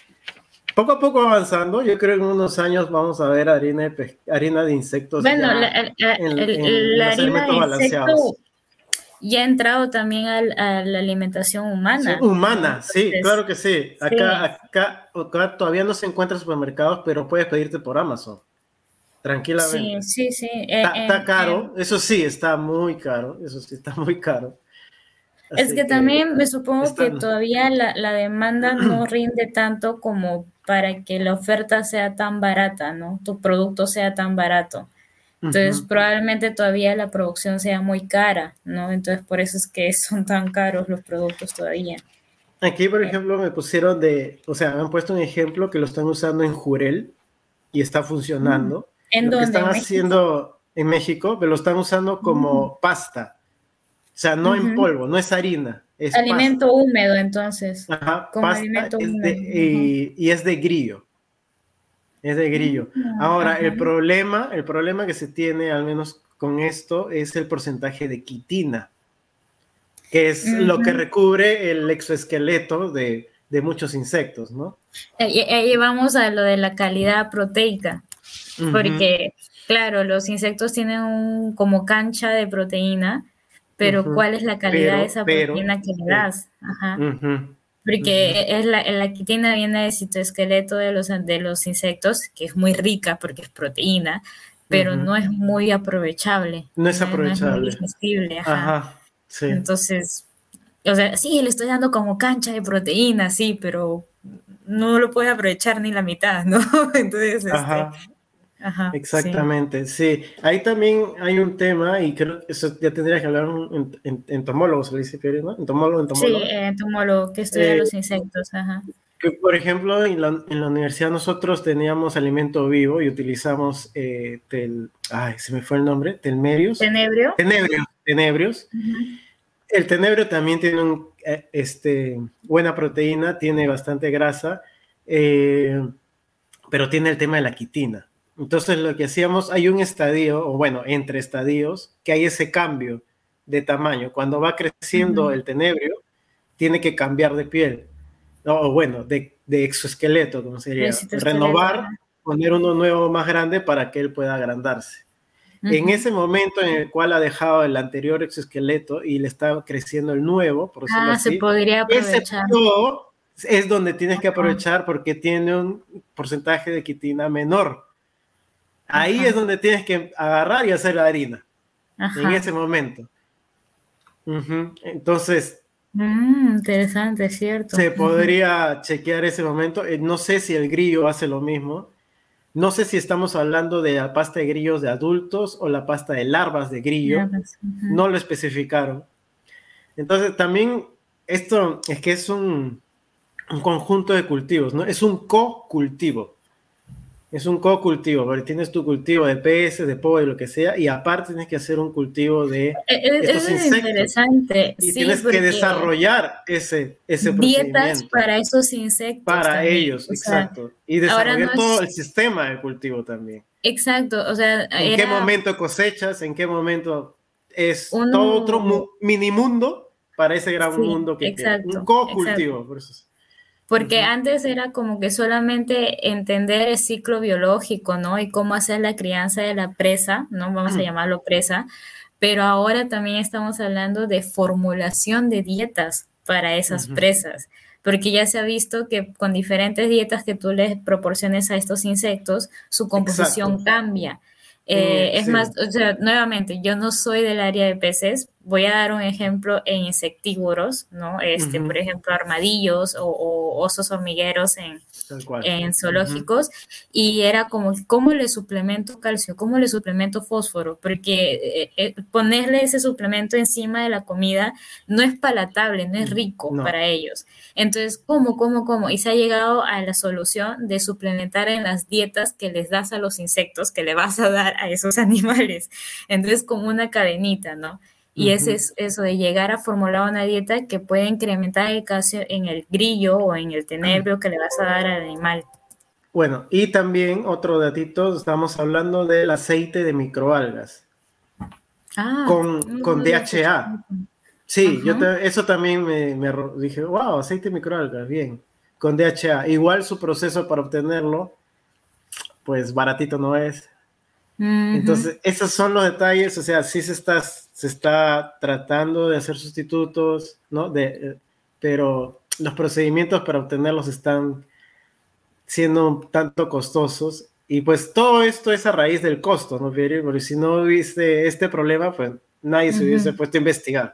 poco a poco avanzando, yo creo que en unos años vamos a ver harina de, harina de insectos. Bueno, la, harina de insectos y ha entrado también a la alimentación humana. humana, sí, claro que sí. Acá, Acá, todavía no se encuentra en supermercados, pero puedes pedirte por Amazon. Tranquilamente. Sí, sí, sí. Está, eh, caro, eso sí, está muy caro, eso sí, está muy caro. es que, también me supongo que todavía la, la demanda no rinde tanto como para que la oferta sea tan barata, ¿no? Tu producto sea tan barato. Entonces, probablemente todavía la producción sea muy cara, ¿no? Entonces, por eso es que son tan caros los productos todavía. Aquí, por ejemplo, me pusieron de, o sea, me han puesto un ejemplo que lo están usando en Jurel y está funcionando. ¿En lo dónde? Que están haciendo en México, pero lo están usando como pasta. O sea, no en polvo, no es harina. Es alimento húmedo, entonces. Ajá, como alimento húmedo. y, es de grillo es de grillo. Ahora, el problema, el problema que se tiene, al menos con esto es el porcentaje de quitina, que es lo que recubre el exoesqueleto de, de muchos insectos, ¿no? Ahí vamos a lo de la calidad proteica, porque, claro, los insectos tienen un, como cancha de proteína, pero ¿cuál es la calidad de esa proteína que le das? Ajá. Porque es la, la, quitina viene del citoesqueleto de los, de los insectos, que es muy rica porque es proteína, pero no es muy aprovechable. No es aprovechable. No es muy ajá. sí. Entonces, o sea, sí, le estoy dando como cancha de proteína, sí, pero no lo puede aprovechar ni la mitad, ¿no? Entonces, este, Ajá, Exactamente, sí. Ahí también hay un tema, y creo que eso ya tendría que hablar en, entomólogo, se le dice, ¿no? Entomólogo, entomólogo. Sí, entomólogo, que estudia eh, los insectos, ajá. Que, por ejemplo, en la, en la, universidad nosotros teníamos alimento vivo y utilizamos eh, tel, ay, se me fue el nombre, telmerios. Tenebrio. Tenebrios, tenebrios. El tenebrio también tiene un, eh, este, buena proteína, tiene bastante grasa, pero tiene el tema de la quitina. Entonces lo que hacíamos, hay un estadio, o bueno, entre estadios, que hay ese cambio de tamaño. Cuando va creciendo el tenebrio, tiene que cambiar de piel, o bueno, de, exoesqueleto, como sería, renovar, poner uno nuevo más grande para que él pueda agrandarse. En ese momento en el cual ha dejado el anterior exoesqueleto y le está creciendo el nuevo, por decirlo ah, se podría aprovechar. Ese es donde tienes que aprovechar porque tiene un porcentaje de quitina menor. Ahí es donde tienes que agarrar y hacer la harina. En ese momento. Entonces. Mm, interesante, cierto. Se podría chequear ese momento. Eh, no sé si el grillo hace lo mismo. No sé si estamos hablando de la pasta de grillos de adultos o la pasta de larvas de grillo. No lo especificaron. Entonces, también esto es que es un, un conjunto de cultivos, ¿no? Es un co-cultivo. Es un co-cultivo, porque tienes tu cultivo de peces, de pollo, lo que sea, y aparte tienes que hacer un cultivo de e-, e-, estos es interesante. Y tienes que desarrollar ese, ese Dietas para esos insectos. Para ellos, exacto. Y desarrollar todo el sistema de cultivo también. Exacto, o sea... ¿En qué momento cosechas? ¿En qué momento es todo otro mini mundo para ese gran mundo que exacto, Un co-cultivo, por eso porque antes era como que solamente entender el ciclo biológico, ¿no? Y cómo hacer la crianza de la presa, ¿no? Vamos a llamarlo presa, pero ahora también estamos hablando de formulación de dietas para esas presas, porque ya se ha visto que con diferentes dietas que tú les proporciones a estos insectos, su composición cambia. Eh, es más, o sea, nuevamente, yo no soy del área de peces. Voy a dar un ejemplo en insectívoros, ¿no? Este, por ejemplo, armadillos o, osos hormigueros en, en zoológicos. Y era como, ¿cómo le suplemento calcio? ¿Cómo le suplemento fósforo? Porque eh, eh, ponerle ese suplemento encima de la comida no es palatable, no es rico para ellos. Entonces, ¿cómo, cómo, cómo? Y se ha llegado a la solución de suplementar en las dietas que les das a los insectos, que le vas a dar a esos animales. Entonces, como una cadenita, ¿no? Y ese es eso de llegar a formular una dieta que puede incrementar el calcio en el grillo o en el tenebrio que le vas a dar al animal. Bueno, y también otro datito, estamos hablando del aceite de microalgas. Ah, con, con DHA. Sí, yo eso también me, me, dije, wow, aceite de microalgas, bien, con DHA. Igual su proceso para obtenerlo, pues baratito no es. Entonces, esos son los detalles, o sea, sí se está, se está tratando de hacer sustitutos, ¿no? De, eh, pero los procedimientos para obtenerlos están siendo un tanto costosos y pues todo esto es a raíz del costo, ¿no? Porque si no hubiese este problema, pues nadie se hubiese puesto a investigar.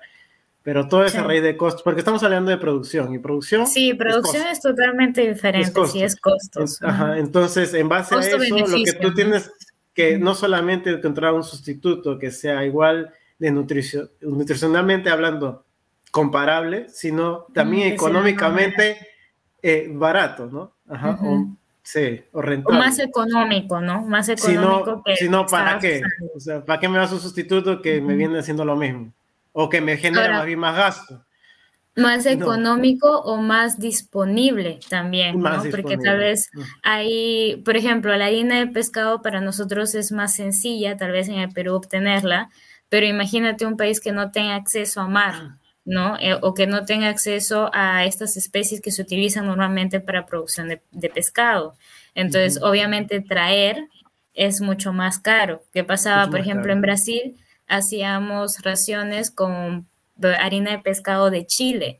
Pero todo es a raíz de costos, porque estamos hablando de producción y producción. Sí, producción es, totalmente diferente, sí es costos. ajá, entonces, en base a eso, lo que tú tienes que no solamente encontrar un sustituto que sea igual de nutrición, nutricionalmente hablando comparable, sino también económicamente eh, barato, ¿no? Ajá, o, sí, o rentable. O más económico, ¿no? Más económico que... Si no, ¿para qué? O sea, ¿para qué me das un sustituto que me viene haciendo lo mismo? O que me genera más bien más gasto. más económico o más disponible también, ¿no? Porque tal vez hay, por ejemplo, la harina de pescado para nosotros es más sencilla, tal vez en el Perú obtenerla, pero imagínate un país que no tenga acceso a mar, ah. ¿no? Eh, o que no tenga acceso a estas especies que se utilizan normalmente para producción de, pescado. Entonces, obviamente, traer es mucho más caro. ¿Qué pasaba, por ejemplo, en Brasil? Hacíamos raciones con harina de pescado de Chile.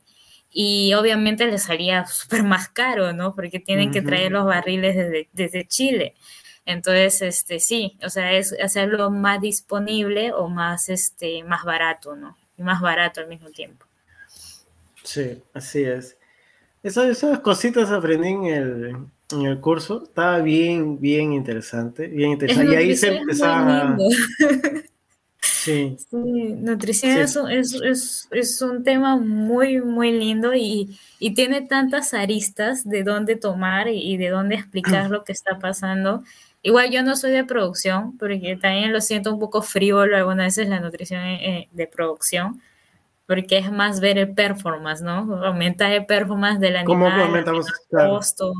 Y obviamente le salía súper más caro, ¿no? Porque tienen que traer los barriles desde, desde, Chile. Entonces, este, sí, o sea, es hacerlo más disponible o más, este, más barato, ¿no? Y más barato al mismo tiempo. Sí, así es. esas cositas aprendí en el, en el curso. Estaba bien, bien interesante, bien interesante. Y ahí se empezaba... Sí. nutrición Es, un tema muy, muy lindo y, tiene tantas aristas de dónde tomar y, de dónde explicar lo que está pasando. Igual yo no soy de producción, porque también lo siento un poco frívolo algunas veces la nutrición eh, de producción, porque es más ver el performance, ¿no? Aumentar el performance del animal, ¿Cómo aumentamos el costo.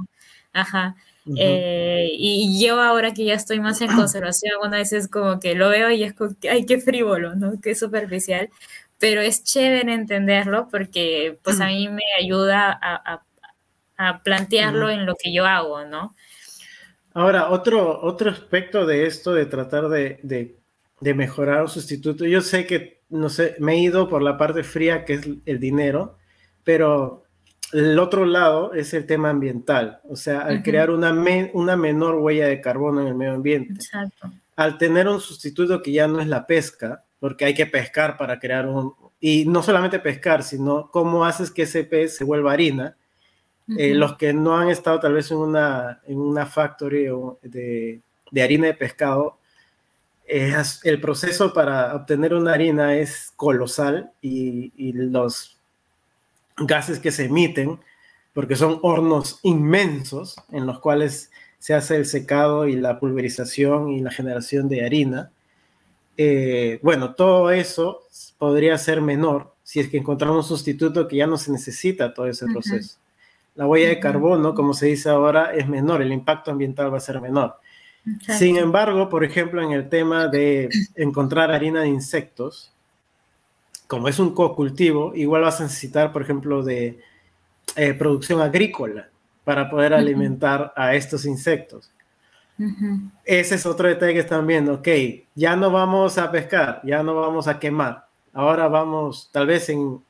Ajá. Eh, y yo ahora que ya estoy más en conservación, algunas veces como que lo veo y es como que, ay, qué frívolo, ¿no? Qué superficial. Pero es chévere entenderlo porque pues a mí me ayuda a, a, plantearlo en lo que yo hago, ¿no? Ahora, otro, otro aspecto de esto, de tratar de, de, de mejorar un sustituto, yo sé que, no sé, me he ido por la parte fría que es el dinero, pero el otro lado es el tema ambiental, o sea, al crear una, una menor huella de carbono en el medio ambiente. Exacto. Al tener un sustituto que ya no es la pesca, porque hay que pescar para crear un... Y no solamente pescar, sino cómo haces que ese pez se vuelva harina. Eh, los que no han estado tal vez en una, en una factory de, de harina de pescado, el proceso para obtener una harina es colosal y, y los gases que se emiten, porque son hornos inmensos en los cuales se hace el secado y la pulverización y la generación de harina. Eh, bueno, todo eso podría ser menor si es que encontramos un sustituto que ya no se necesita todo ese proceso. La huella de carbono, como se dice ahora, es menor, el impacto ambiental va a ser menor. Sin embargo, por ejemplo, en el tema de encontrar harina de insectos, como es un co-cultivo, igual vas a necesitar, por ejemplo, de eh, producción agrícola para poder alimentar a estos insectos. Ese es otro detalle que están viendo. Ok, ya no vamos a pescar, ya no vamos a quemar. Ahora vamos, tal vez en,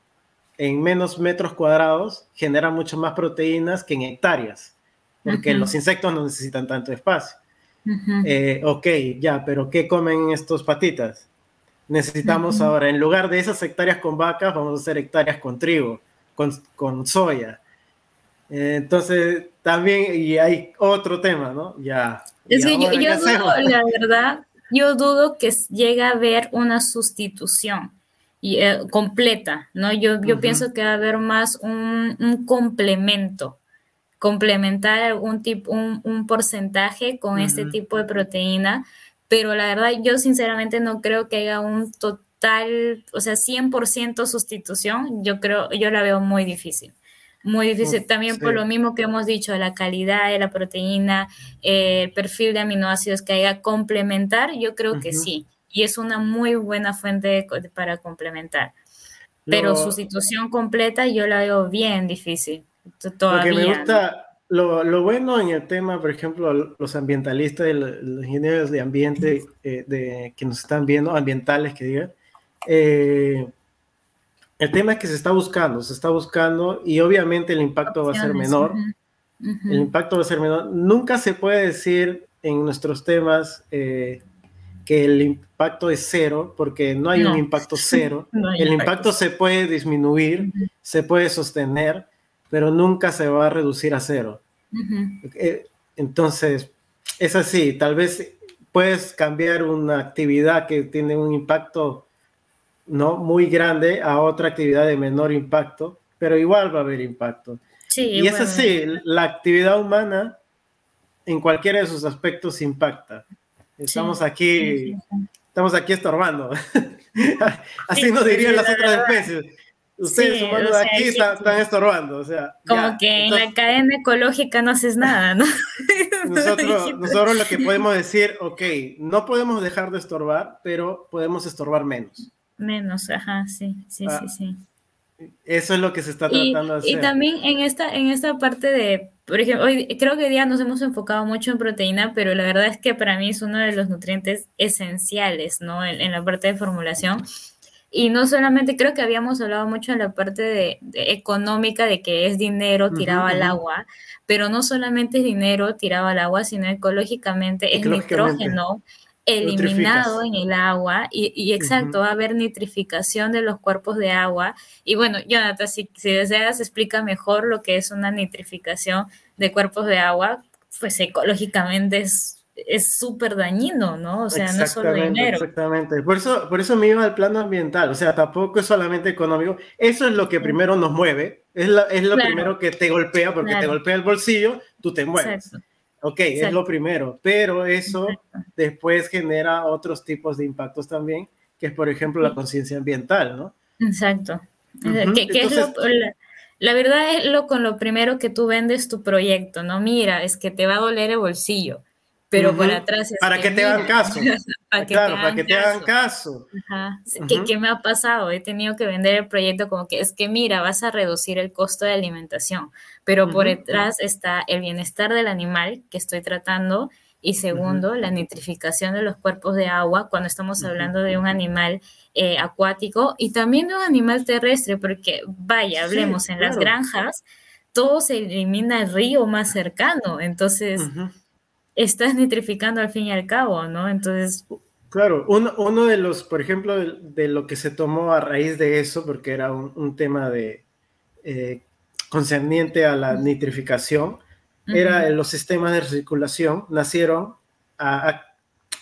en menos metros cuadrados, genera mucho más proteínas que en hectáreas, porque los insectos no necesitan tanto espacio. Eh, ok, ya, pero ¿qué comen estos patitas? Necesitamos ahora, en lugar de esas hectáreas con vacas, vamos a hacer hectáreas con trigo, con, con soya. Eh, entonces, también, y hay otro tema, ¿no? Ya. Es que yo, dudo, la verdad, yo dudo que llegue a haber una sustitución y, eh, completa, ¿no? Yo, yo pienso que va a haber más un, un complemento, complementar algún tipo, un, un porcentaje con este tipo de proteína pero la verdad yo sinceramente no creo que haya un total, o sea, 100% sustitución, yo creo, yo la veo muy difícil. Muy difícil, también por lo mismo que hemos dicho, la calidad de la proteína, el perfil de aminoácidos que haya complementar, yo creo que sí, y es una muy buena fuente para complementar. Pero sustitución completa yo la veo bien difícil. Todavía. Lo que me gusta, lo, bueno en el tema, por ejemplo, los ambientalistas, los ingenieros de ambiente eh, de, que nos están viendo, ambientales que digan, eh, el tema es que se está buscando, se está buscando y obviamente el impacto va a ser menor. El impacto va a ser menor. Nunca se puede decir en nuestros temas eh, que el impacto es cero, porque no hay un impacto cero. el impacto se puede disminuir, se puede sostener pero nunca se va a reducir a cero. Eh, entonces, es así, tal vez puedes cambiar una actividad que tiene un impacto no muy grande a otra actividad de menor impacto, pero igual va a haber impacto. y es así, la actividad humana en cualquiera de sus aspectos impacta. Estamos aquí, estamos aquí estorbando. así nos dirían las otras especies Ustedes humanos o de sea, aquí están, estorbando, o sea. Como ya. que en la cadena ecológica no haces nada, ¿no? nosotros, nosotros lo que podemos decir, ok, no podemos dejar de estorbar, pero podemos estorbar menos. Menos, ajá, sí, sí, Ah, sí, sí. Eso es lo que se está Y, tratando de y hacer. también en esta, en esta parte de, por ejemplo, hoy creo que hoy día nos hemos enfocado mucho en proteína, pero la verdad es que para mí es uno de los nutrientes esenciales, ¿no? En, en la parte de formulación. Y no solamente, creo que habíamos hablado mucho en la parte de, de económica, de que es dinero tirado al agua, pero no solamente es dinero tirado al agua, sino ecológicamente es Ecológicamente. nitrógeno eliminado en el agua y, y exacto, va a haber nitrificación de los cuerpos de agua. Y bueno, Jonathan, si, si deseas, explica mejor lo que es una nitrificación de cuerpos de agua, pues ecológicamente es es súper dañino, ¿no? O sea, no es solo dinero. exactamente. Por eso, por eso me iba al plano ambiental, o sea, tampoco es solamente económico. Eso es lo que primero nos mueve, es, la- es lo Claro. primero que te golpea, porque te golpea el bolsillo, tú te mueves. Exacto. Ok, es lo primero, pero eso Exacto. después genera otros tipos de impactos también, que es, por ejemplo, la conciencia ambiental, ¿no? Exacto. Ujú, Que, que es lo- entonces- la, la verdad es lo con lo primero que tú vendes tu proyecto, ¿no? Mira, es que te va a doler el bolsillo, pero por atrás es Para que te hagan caso. para que claro, te para que te hagan caso. Ajá. ¿Qué, qué me ha pasado? He tenido que vender el proyecto como que es que mira, vas a reducir el costo de alimentación, pero por detrás está el bienestar del animal que estoy tratando y segundo, la nitrificación de los cuerpos de agua cuando estamos hablando de un animal eh, acuático y también de un animal terrestre, porque vaya, Sí, hablemos en las granjas, todo se elimina al río más cercano, entonces. Estás nitrificando al fin y al cabo, ¿no? Entonces, Claro, uno, uno de los, por ejemplo, de, de lo que se tomó a raíz de eso, porque era un, un tema de eh, concerniente a la nitrificación, era ujú, los sistemas de recirculación, nacieron a, a-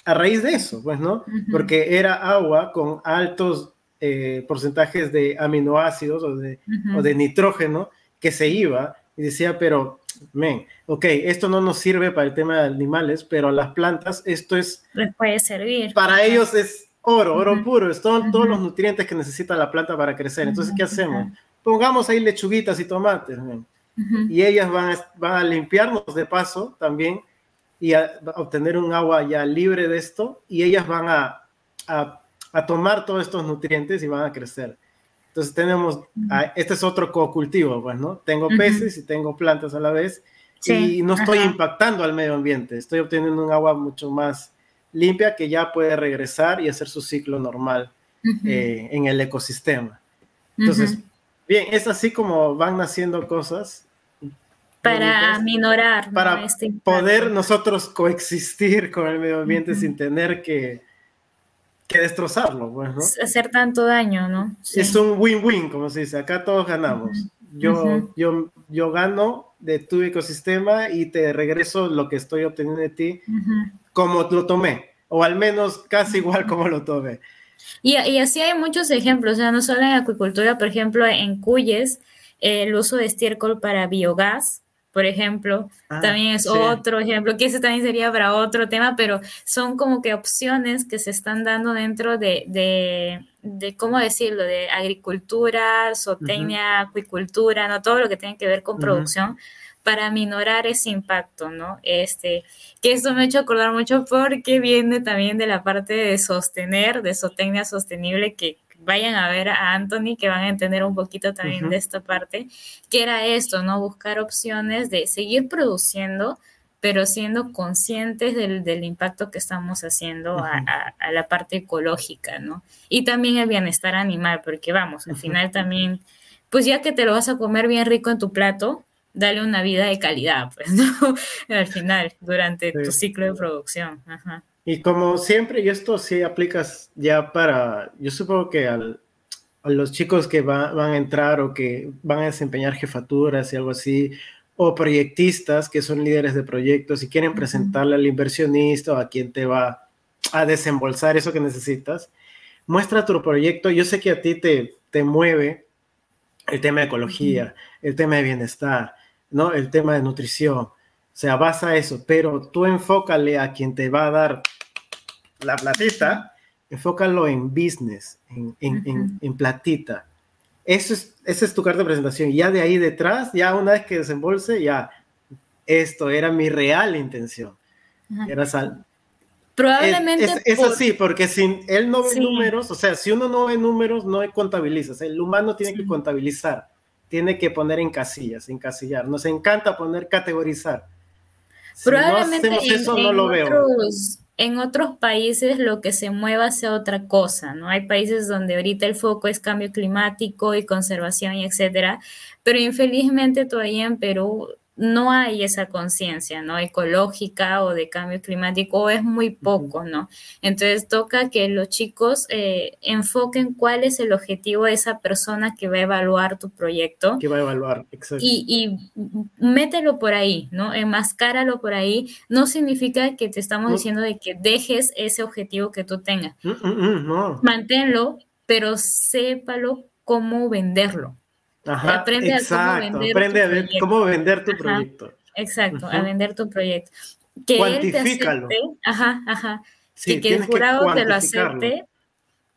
a raíz de eso, pues, ¿no? Ujú. Porque era agua con altos eh, porcentajes de aminoácidos o de, ujú. o de nitrógeno que se iba y decía, pero, men, ok, esto no nos sirve para el tema de animales, pero a las plantas esto es les puede servir. para ellos es oro, oro Ujú. puro, es todo- todos Ujú. los nutrientes que necesita la planta para crecer. Entonces, ¿qué hacemos? Pongamos ahí lechuguitas y tomates, Ujú. y ellas van a, van a limpiarnos de paso también y a, a obtener un agua ya libre de esto, y ellas van a, a, a tomar todos estos nutrientes y van a crecer. Entonces tenemos, ah, este es otro co-cultivo, pues, ¿no? Tengo peces y tengo plantas a la vez, Sí, y no estoy ajá. impactando al medio ambiente, estoy obteniendo un agua mucho más limpia que ya puede regresar y hacer su ciclo normal Ujú. eh, en el ecosistema. Entonces, Ujú. bien, es así como van naciendo cosas para bonitas minorar ¿no? para este poder nosotros coexistir con el medio ambiente Ujú. sin tener que, que destrozarlo, pues, ¿no? hacer tanto daño, ¿no? Sí. Es un win-win, como se dice, acá todos ganamos. Yo, yo, yo gano de tu ecosistema y te regreso lo que estoy obteniendo de ti como lo tomé, o al menos casi igual como lo tomé. Y, y así hay muchos ejemplos, o sea, no solo en acuicultura, por ejemplo, en Cuyes, eh, el uso de estiércol para biogás, por ejemplo, Ah, también es sí. otro ejemplo, que ese también sería para otro tema, pero son como que opciones que se están dando dentro de, de, de ¿cómo decirlo?, de agricultura, zootecnia, acuicultura, ¿no? Todo lo que tiene que ver con producción para minorar ese impacto, ¿no? Este, que esto me ha hecho acordar mucho porque viene también de la parte de sostener, de zootecnia sostenible, que vayan a ver a Anthony, que van a entender un poquito también de esta parte, que era esto, ¿no? Buscar opciones de seguir produciendo, pero siendo conscientes del, del impacto que estamos haciendo a, Ujú. a- a la parte ecológica, ¿no? Y también el bienestar animal, porque vamos, al final también, pues ya que te lo vas a comer bien rico en tu plato, dale una vida de calidad, pues, ¿no? Al final, durante tu ciclo de producción. Ajá. Y como siempre, y esto sí aplicas ya para, yo supongo que al- a los chicos que va- van a entrar o que van a desempeñar jefaturas y algo así, o proyectistas que son líderes de proyectos y quieren presentarle al inversionista o a quien te va a desembolsar eso que necesitas, muestra tu proyecto. Yo sé que a ti te, te mueve el tema de ecología, el tema de bienestar, ¿no? El tema de nutrición. O sea, vas a eso, pero tú enfócale a quien te va a dar la platita, enfócalo en business, en, en, en, en platita. eso es, esa es tu carta de presentación. Ya de ahí detrás, ya una vez que desembolse, ya esto era mi real intención. Era sal. Probablemente. Es, es, así, porque si él no ve números, o sea, si uno no ve números, no contabiliza. el humano tiene que contabilizar, tiene que poner en casillas, encasillar. Nos encanta poner categorizar. Probablemente eso, no lo veo en otros países lo que se mueva sea otra cosa, ¿no? Hay países donde ahorita el foco es cambio climático y conservación y etcétera, pero infelizmente todavía en Perú no hay esa conciencia, ¿no? Ecológica o de cambio climático, o es muy poco, ¿no? Entonces toca que los chicos eh, enfoquen cuál es el objetivo de esa persona que va a evaluar tu proyecto. Que va a evaluar, exacto. Y, y mételo por ahí, ¿no? Enmascáralo por ahí. No significa que te estamos diciendo de que dejes ese objetivo que tú tengas. Mm, mm, mm, no. Manténlo, pero sépalo cómo venderlo aprende a cómo vender aprende a ver cómo vender tu proyecto. Exacto, a vender tu proyecto. Que Cuantifícalo. Él te ajá, ajá. y que el jurado te lo acepte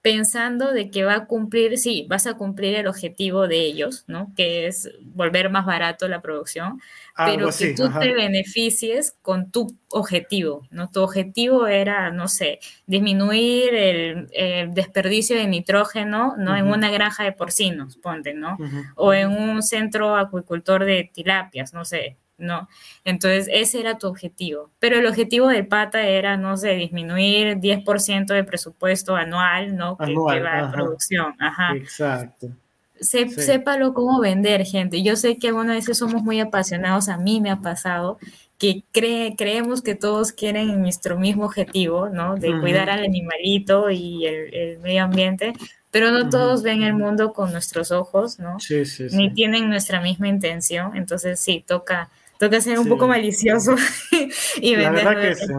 pensando de que va a cumplir, sí, vas a cumplir el objetivo de ellos, ¿no? Que es volver más barato la producción, pero que tú te beneficies con tu objetivo, ¿no? Tu objetivo era, no sé, disminuir el, desperdicio de nitrógeno, ¿no? En una granja de porcinos, ponte, ¿no? O en un centro acuicultor de tilapias, no sé, ¿no? Entonces, ese era tu objetivo. Pero el objetivo del pata era, no sé, disminuir 10% de presupuesto anual, ¿no? Que, va a producción. Ajá. Exacto. Sépalo cómo vender, gente. Yo sé que algunas veces somos muy apasionados, a mí me ha pasado, que cree, creemos que todos quieren nuestro mismo objetivo, ¿no? De cuidar al animalito y el, medio ambiente, pero no todos ven el mundo con nuestros ojos, ¿no? Sí, sí, sí. Ni tienen nuestra misma intención, entonces sí, toca toca ser un poco malicioso y La verdad que sí.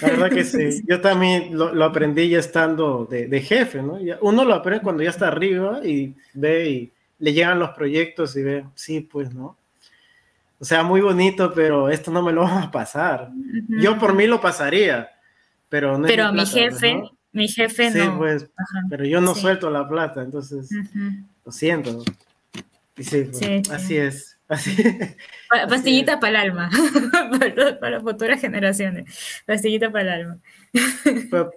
La verdad que sí. Yo también lo, aprendí ya estando de, jefe, ¿no? Uno lo aprende cuando ya está arriba y ve y le llegan los proyectos y ve, sí, pues, ¿no? O sea, muy bonito, pero esto no me lo va a pasar. Yo por mí lo pasaría, pero no. Pero mi jefe, mi jefe sí, pues, pero yo no suelto la plata, entonces, lo siento. Y sí, pues, así es. Así. Pastillita para el alma, para, las futuras generaciones. Pastillita para el alma.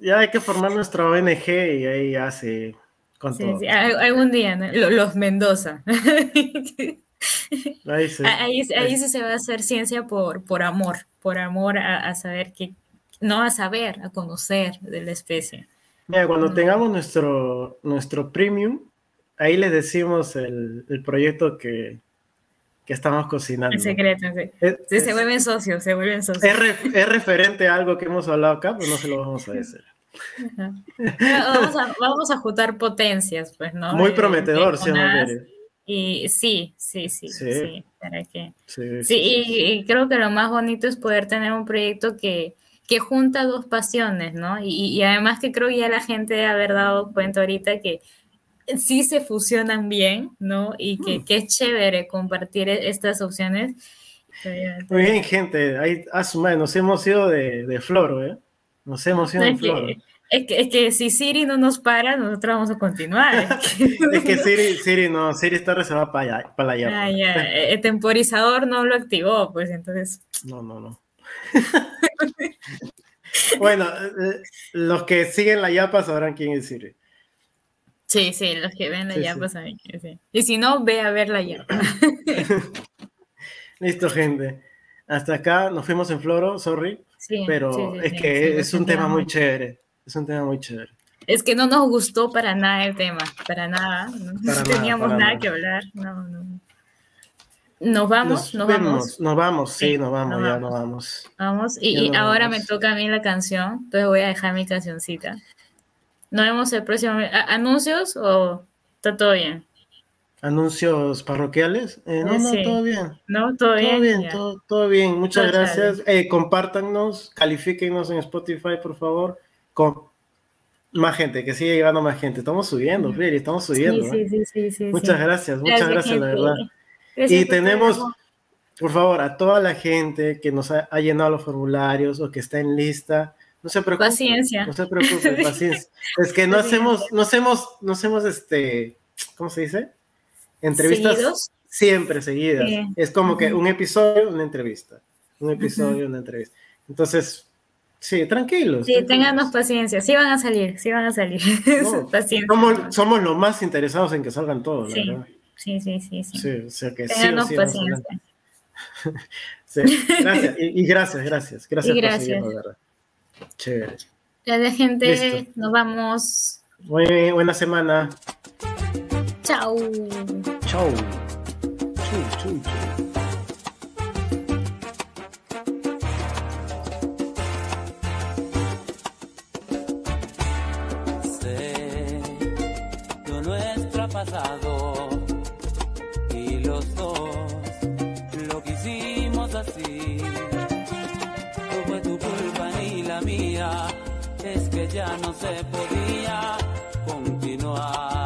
ya hay que formar nuestra ONG y ahí hace con todo. algún día, los Mendoza. Ahí sí. Ahí, sí se va a hacer ciencia por, por amor, por amor a, saber que, no a saber, a conocer de la especie. Mira, cuando mm. tengamos nuestro, nuestro premium, ahí les decimos el, el proyecto que, que estamos cocinando. En secreto, sí. se vuelven socios, se vuelven socios. Es, referente a algo que hemos hablado acá, pues no se lo vamos a decir. Vamos a, vamos a juntar potencias, pues, ¿no? Muy prometedor, ¿sí, Y sí, sí, sí, sí, para qué. Sí, y, creo que lo más bonito es poder tener un proyecto que, que junta dos pasiones, ¿no? Y, y además que creo ya la gente debe haber dado cuenta ahorita que sí se fusionan bien, ¿no? Y que, mm. es chévere compartir e-, estas opciones. Muy bien, gente. Ahí, nos hemos ido de, de floro, ¿eh? Nos hemos ido de floro. Es que, es que, si Siri no nos para, nosotros vamos a continuar. es que Siri, Siri no, Siri está reservada para allá. Para allá ah, El temporizador no lo activó, pues entonces. No, no, no. bueno, eh, los que siguen la Yapa sabrán quién es Siri. Sí, sí, los que ven la yapa saben que sí. Y si no, ve a ver la yapa. Listo, gente. Hasta acá nos fuimos en floro, sorry. Sí, pero es que es un tema muy chévere. Es un tema muy chévere. Es que no nos gustó para nada el tema, para nada. No teníamos nada, que hablar. No, no. Nos vamos, nos, vamos. Nos vamos, sí, nos vamos, ya nos vamos. Vamos, y, ahora me toca a mí la canción, entonces voy a dejar mi cancioncita. Nos vemos el próximo. ¿Anuncios o está todo bien? ¿Anuncios parroquiales? Eh, no, no, todo bien. No, todo, bien. todo, bien, muchas gracias. Eh, compártanos, califíquenos en Spotify, por favor. Con más gente, que siga llegando más gente. Estamos subiendo, Fili, estamos subiendo. Sí, sí, sí, sí, Muchas gracias, muchas gracias, la verdad. y tenemos, por favor, a toda la gente que nos ha llenado los formularios o que está en lista no se preocupe. Paciencia. No se preocupe, paciencia. Es que no hacemos, no hacemos, no hacemos este ¿cómo se dice? Entrevistas ¿Seguidos? siempre seguidas. Sí. Es como que un episodio, una entrevista. Un episodio, una entrevista. Entonces, sí, tranquilos. Sí, ténganos paciencia. Sí van a salir, sí van a salir. No, paciencia. Somos, somos los más interesados en que salgan todos, Sí. verdad. Sí, sí, sí, sí. Sí, o sea que sí paciencia. Sí, gracias. Y, y gracias, gracias. Gracias Y por gracias. seguirnos, de verdad. Chévere. Gracias, gente. Listo. Nos vamos. Muy buena semana. Chao. Chau. Chu, chu, chu. No se podía continuar.